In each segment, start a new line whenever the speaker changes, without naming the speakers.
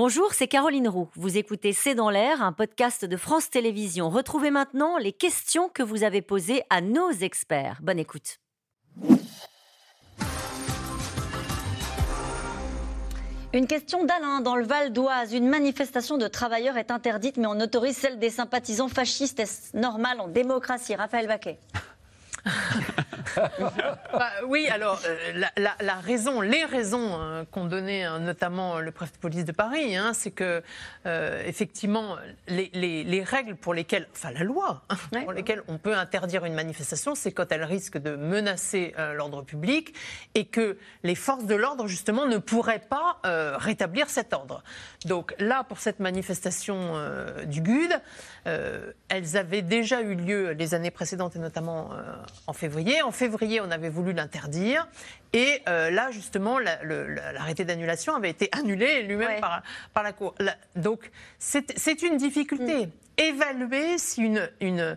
Bonjour, c'est Caroline Roux. Vous écoutez C'est dans l'air, un podcast de France Télévisions. Retrouvez maintenant les questions que vous avez posées à nos experts. Bonne écoute. Une question d'Alain. Dans le Val d'Oise, une manifestation de travailleurs est interdite, mais on autorise celle des sympathisants fascistes. Est-ce normal en démocratie Raphaël Baquet
bah, oui, alors euh, la, raison, les raisons euh, qu'ont donné euh, notamment le préfet de police de Paris, hein, c'est que effectivement les, règles pour lesquelles, enfin la loi hein, pour lesquelles on peut interdire une manifestation, c'est quand elle risque de menacer l'ordre public et que les forces de l'ordre justement ne pourraient pas rétablir cet ordre. Donc là, pour cette manifestation du GUD, elles avaient déjà eu lieu les années précédentes et notamment en février. En février, on avait voulu l'interdire. Et euh, là, justement, l'arrêté d'annulation avait été annulé lui-même par, par, la Cour. donc, c'est une difficulté. Mm. Évaluer si une, une,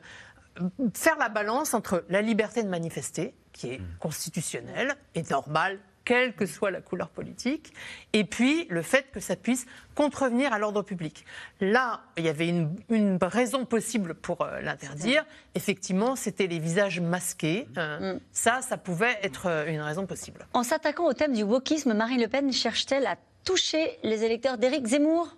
faire la balance entre la liberté de manifester, qui est mm. constitutionnelle et normale, quelle que soit la couleur politique, et puis le fait que ça puisse contrevenir à l'ordre public. Là, il y avait une, raison possible pour euh, l'interdire. Effectivement, c'était les visages masqués. Euh, mm. Ça, ça pouvait être euh, une raison possible.
En s'attaquant au thème du wokisme, Marine Le Pen cherche-t-elle à toucher les électeurs d'Éric Zemmour?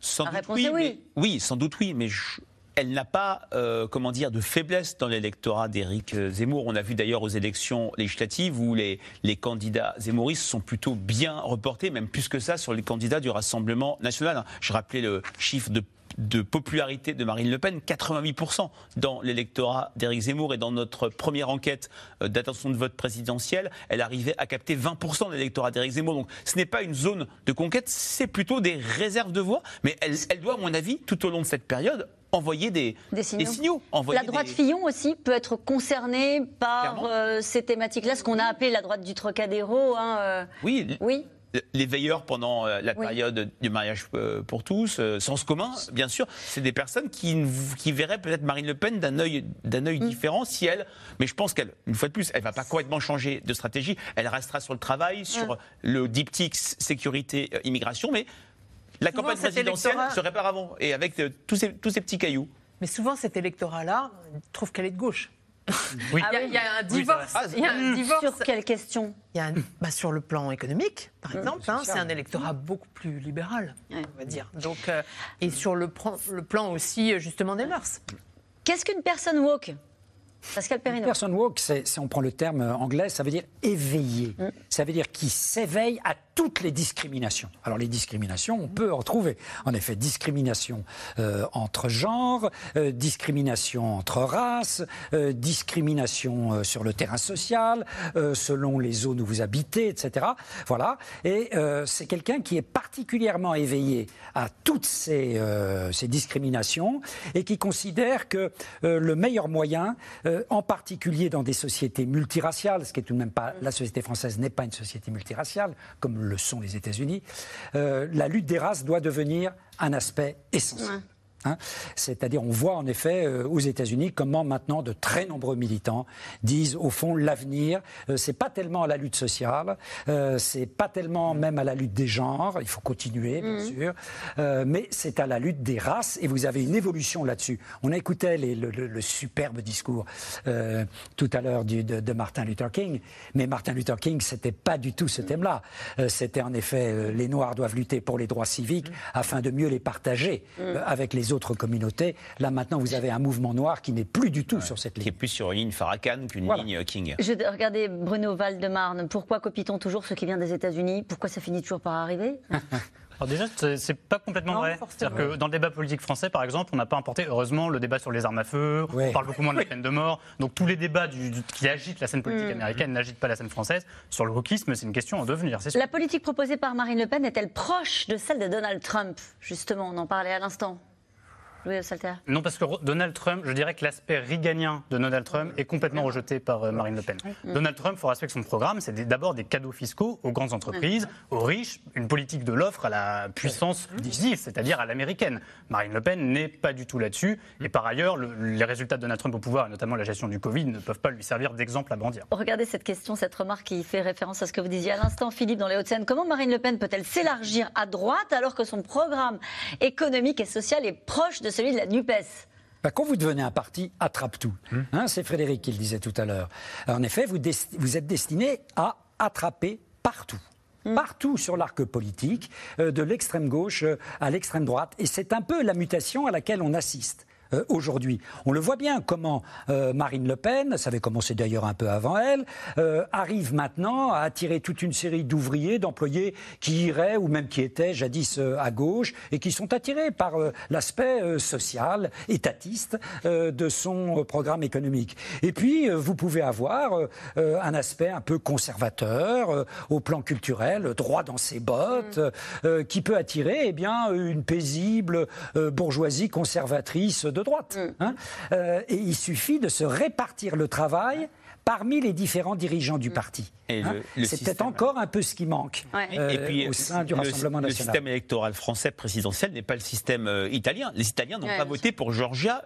Sans doute oui, oui. sans doute oui, mais je, elle n'a pas, euh, comment dire, de faiblesse dans l'électorat d'Éric Zemmour. On a vu d'ailleurs aux élections législatives où les, candidats zemmouristes sont plutôt bien reportés, même plus que ça, sur les candidats du Rassemblement national. Je rappelais le chiffre de de popularité de Marine Le Pen, 88% dans l'électorat d'Éric Zemmour et dans notre première enquête euh, d'attention de vote présidentielle, elle arrivait à capter 20% de l'électorat d'Éric Zemmour. Donc ce n'est pas une zone de conquête, c'est plutôt des réserves de voix, mais elle, elle, doit, à mon avis, tout au long de cette période, envoyer des, signaux.
la droite Fillon aussi peut être concernée par euh, ces thématiques-là, ce qu'on a appelé la droite du Trocadéro. Hein,
euh. Oui. Oui les veilleurs pendant euh, la période du mariage pour tous, sens commun, bien sûr, c'est des personnes qui, qui verraient peut-être Marine Le Pen d'un œil, d'un œil mm. différent si elle. Mais je pense qu'elle, une fois de plus, elle va pas complètement changer de stratégie. Elle restera sur le travail, sur le diptyque sécurité immigration, mais la campagne présidentielle se répare avant et avec tous ces, tous ces petits cailloux.
Mais souvent, cet électorat-là trouve qu'elle est de gauche. Oui. il, y a, un divorce. il y a un
divorce. Sur quelle question
il y a bah, Sur le plan économique, par mmh, exemple. Hein, c'est un électorat beaucoup plus libéral, on va dire. Donc, euh, et sur le, le plan aussi, justement, des mœurs.
Qu'est-ce qu'une personne woke?
Pascal Perrino. Personne woke, si on prend le terme anglais, ça veut dire éveillé. Mm. Ça veut dire qui s'éveille à toutes les discriminations. Alors les discriminations, on peut en trouver. En effet, discrimination euh, entre genres, euh, discrimination entre races, euh, discrimination sur le terrain social, selon les zones où vous habitez, etc. Voilà. Et c'est quelqu'un qui est particulièrement éveillé à toutes ces, ces discriminations et qui considère que le meilleur moyen euh, en particulier dans des sociétés multiraciales, ce qui est tout de même pas la société française n'est pas une société multiraciale comme le sont les États-Unis. Euh, la lutte des races doit devenir un aspect essentiel. Hein. C'est-à-dire, on voit en effet euh, aux États-Unis comment maintenant de très nombreux militants disent au fond l'avenir, euh, c'est pas tellement à la lutte sociale, euh, c'est pas tellement même à la lutte des genres, il faut continuer bien mmh. sûr, mais c'est à la lutte des races et vous avez une évolution là-dessus. On écoutait les, le, superbe discours tout à l'heure de, de, Martin Luther King, mais Martin Luther King c'était pas du tout ce thème-là. c'était en effet les Noirs doivent lutter pour les droits civiques mmh. afin de mieux les partager avec les autres communautés. Là, maintenant, vous avez un mouvement noir qui n'est plus du tout sur cette ligne.
Qui est plus sur une ligne Farrakhan qu'une ligne King.
Je regardez Bruno Valdemarne. Pourquoi copie-t-on toujours ce qui vient des États-Unis? Pourquoi ça finit toujours par arriver?
Alors déjà, c'est pas complètement vrai. C'est-à-dire que dans le débat politique français, par exemple, on n'a pas importé, heureusement, le débat sur les armes à feu, on parle beaucoup moins de la peine de mort. Donc tous les débats qui agitent la scène politique mm. américaine n'agitent pas la scène française. Sur le wokisme, c'est une question en devenir,
La politique proposée par Marine Le Pen est-elle proche de celle de Donald Trump? Justement, on en parlait à l'instant. Louis Salter
Non, parce que Donald Trump, je dirais que l'aspect riganien de Donald Trump est complètement rejeté par euh, Marine Le Pen. Donald Trump, il faut respecter son programme, c'est d'abord des cadeaux fiscaux aux grandes entreprises, aux riches, une politique de l'offre à la puissance décisive, c'est-à-dire à, l'américaine. Marine Le Pen n'est pas du tout là-dessus. Et par ailleurs, les résultats de Donald Trump au pouvoir, et notamment la gestion du Covid, ne peuvent pas lui servir d'exemple à brandir.
Regardez cette question, cette remarque qui fait référence à ce que vous disiez à l'instant, Philippe, dans les Hauts-de-Seine. Comment Marine Le Pen peut-elle s'élargir à droite alors que son programme économique et social est proche de celui de la NUPES
bah, quand vous devenez un parti, attrape tout. Hmm. Hein, c'est Frédéric qui le disait tout à l'heure. En effet, vous, vous êtes destiné à attraper partout hmm. partout sur l'arc politique, euh, de l'extrême gauche euh, à l'extrême droite. Et c'est un peu la mutation à laquelle on assiste. Euh, aujourd'hui. On le voit bien comment euh, Marine Le Pen, ça avait commencé d'ailleurs un peu avant elle, euh, arrive maintenant à attirer toute une série d'ouvriers, d'employés qui iraient ou même qui étaient jadis à gauche et qui sont attirés par l'aspect social, étatiste de son programme économique. Et puis, vous pouvez avoir un aspect un peu conservateur au plan culturel, droit dans ses bottes, qui peut attirer eh bien, une paisible bourgeoisie conservatrice de droite. Mm. Hein. Euh, et il suffit de se répartir le travail parmi les différents dirigeants du mm. parti. Hein. c'est peut-être encore un peu ce qui manque euh, et puis, au sein du Rassemblement national.
Le système électoral français présidentiel n'est pas le système euh, italien. Les Italiens n'ont pas voté pour Giorgia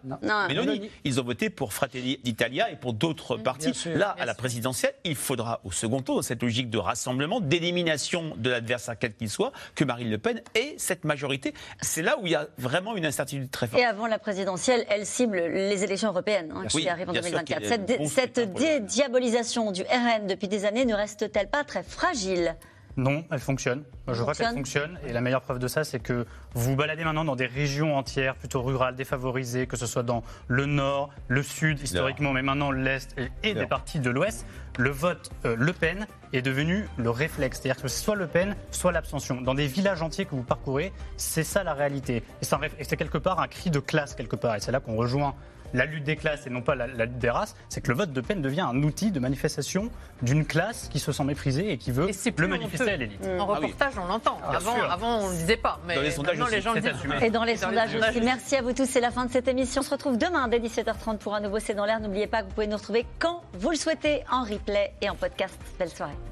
Meloni. Ils ont voté pour Fratelli d'Italia et pour d'autres mm. partis. Là, à la présidentielle, il faudra au second tour, dans cette logique de rassemblement, d'élimination de l'adversaire quel qu'il soit, que Marine Le Pen ait cette majorité. C'est là où il y a vraiment une incertitude très forte.
Et avant la présidentielle, elle cible les élections européennes hein, qui arrivent en 2024. Cette, cette diabolisation du RN depuis des années ne reste-t-elle pas très fragile
non, elle fonctionne. Je crois qu'elle fonctionne. Et la meilleure preuve de ça, c'est que vous vous baladez maintenant dans des régions entières, plutôt rurales, défavorisées, que ce soit dans le nord, le sud, historiquement, mais maintenant l'est et, des parties de l'ouest. Le vote euh, Le Pen est devenu le réflexe. C'est-à-dire que c'est soit Le Pen, soit l'abstention. Dans des villages entiers que vous parcourez, c'est ça la réalité. Et c'est quelque part un cri de classe, quelque part. Et c'est là qu'on rejoint la lutte des classes et non pas la, lutte des races, c'est que le vote de peine devient un outil de manifestation d'une classe qui se sent méprisée et qui veut le manifester à l'élite.
En ah reportage, on l'entend. Avant, avant, on ne le disait pas. Mais dans les sondages les gens le disent.
Et dans les, sondages, aussi. Merci à vous tous. C'est la fin de cette émission. On se retrouve demain dès 17h30 pour un nouveau C'est dans l'air. N'oubliez pas que vous pouvez nous retrouver quand vous le souhaitez en replay et en podcast. Belle soirée.